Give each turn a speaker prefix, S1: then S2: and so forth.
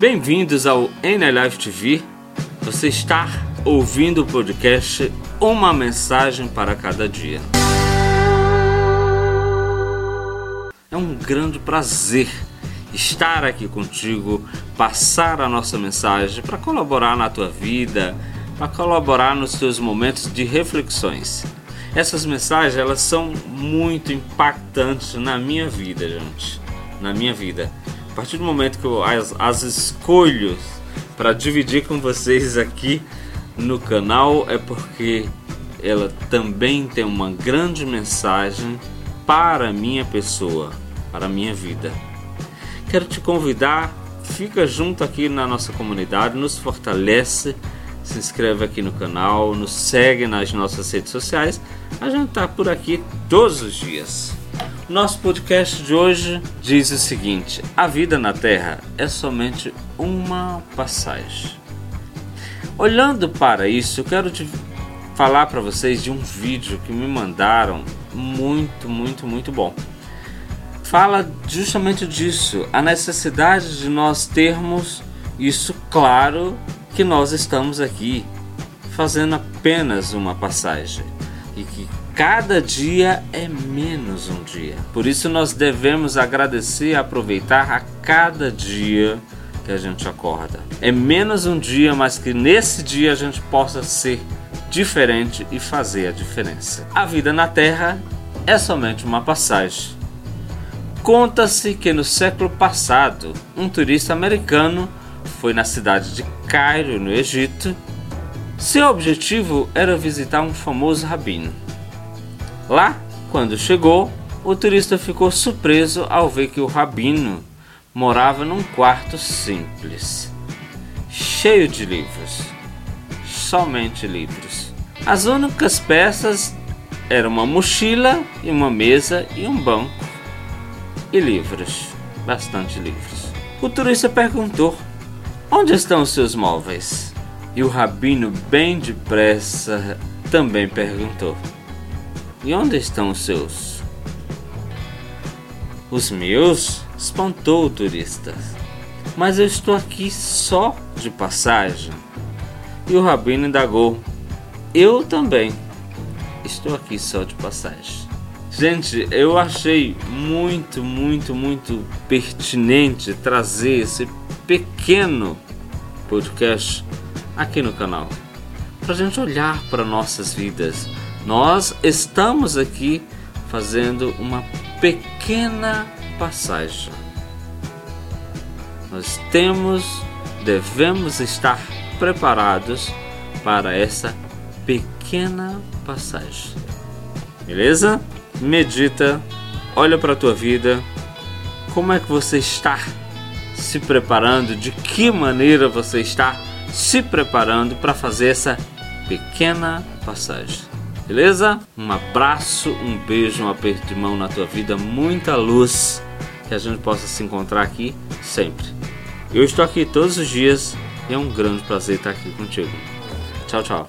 S1: Bem-vindos ao NLive TV. Você está ouvindo o podcast Uma Mensagem para Cada Dia. É um grande prazer estar aqui contigo, passar a nossa mensagem para colaborar na tua vida, para colaborar nos teus momentos de reflexões. Essas mensagens elas são muito impactantes na minha vida, gente, na minha vida. A partir do momento que eu as, as escolho para dividir com vocês aqui no canal é porque ela também tem uma grande mensagem para a minha pessoa, para a minha vida. Quero te convidar, fica junto aqui na nossa comunidade, nos fortalece, se inscreve aqui no canal, nos segue nas nossas redes sociais. A gente está por aqui todos os dias. Nosso podcast de hoje diz o seguinte: a vida na Terra é somente uma passagem. Olhando para isso, eu quero te falar para vocês de um vídeo que me mandaram muito, muito, muito bom. Fala justamente disso, a necessidade de nós termos isso claro que nós estamos aqui fazendo apenas uma passagem e que cada dia é menos um dia. Por isso nós devemos agradecer e aproveitar a cada dia que a gente acorda. É menos um dia, mas que nesse dia a gente possa ser diferente e fazer a diferença. A vida na Terra é somente uma passagem. Conta-se que no século passado, um turista americano foi na cidade de Cairo, no Egito. Seu objetivo era visitar um famoso rabino. Lá, quando chegou, o turista ficou surpreso ao ver que o rabino morava num quarto simples, cheio de livros, somente livros. As únicas peças eram uma mochila e uma mesa e um banco e livros, bastante livros. O turista perguntou: Onde estão os seus móveis? E o rabino, bem depressa, também perguntou: e onde estão os seus? Os meus? espantou o turista. Mas eu estou aqui só de passagem. E o rabino indagou: Eu também estou aqui só de passagem. Gente, eu achei muito, muito, muito pertinente trazer esse pequeno podcast aqui no canal para gente olhar para nossas vidas nós estamos aqui fazendo uma pequena passagem. Nós temos, devemos estar preparados para essa pequena passagem. Beleza? Medita, olha para a tua vida. Como é que você está se preparando? De que maneira você está se preparando para fazer essa pequena passagem? Beleza? Um abraço, um beijo, um aperto de mão na tua vida, muita luz, que a gente possa se encontrar aqui sempre. Eu estou aqui todos os dias e é um grande prazer estar aqui contigo. Tchau, tchau.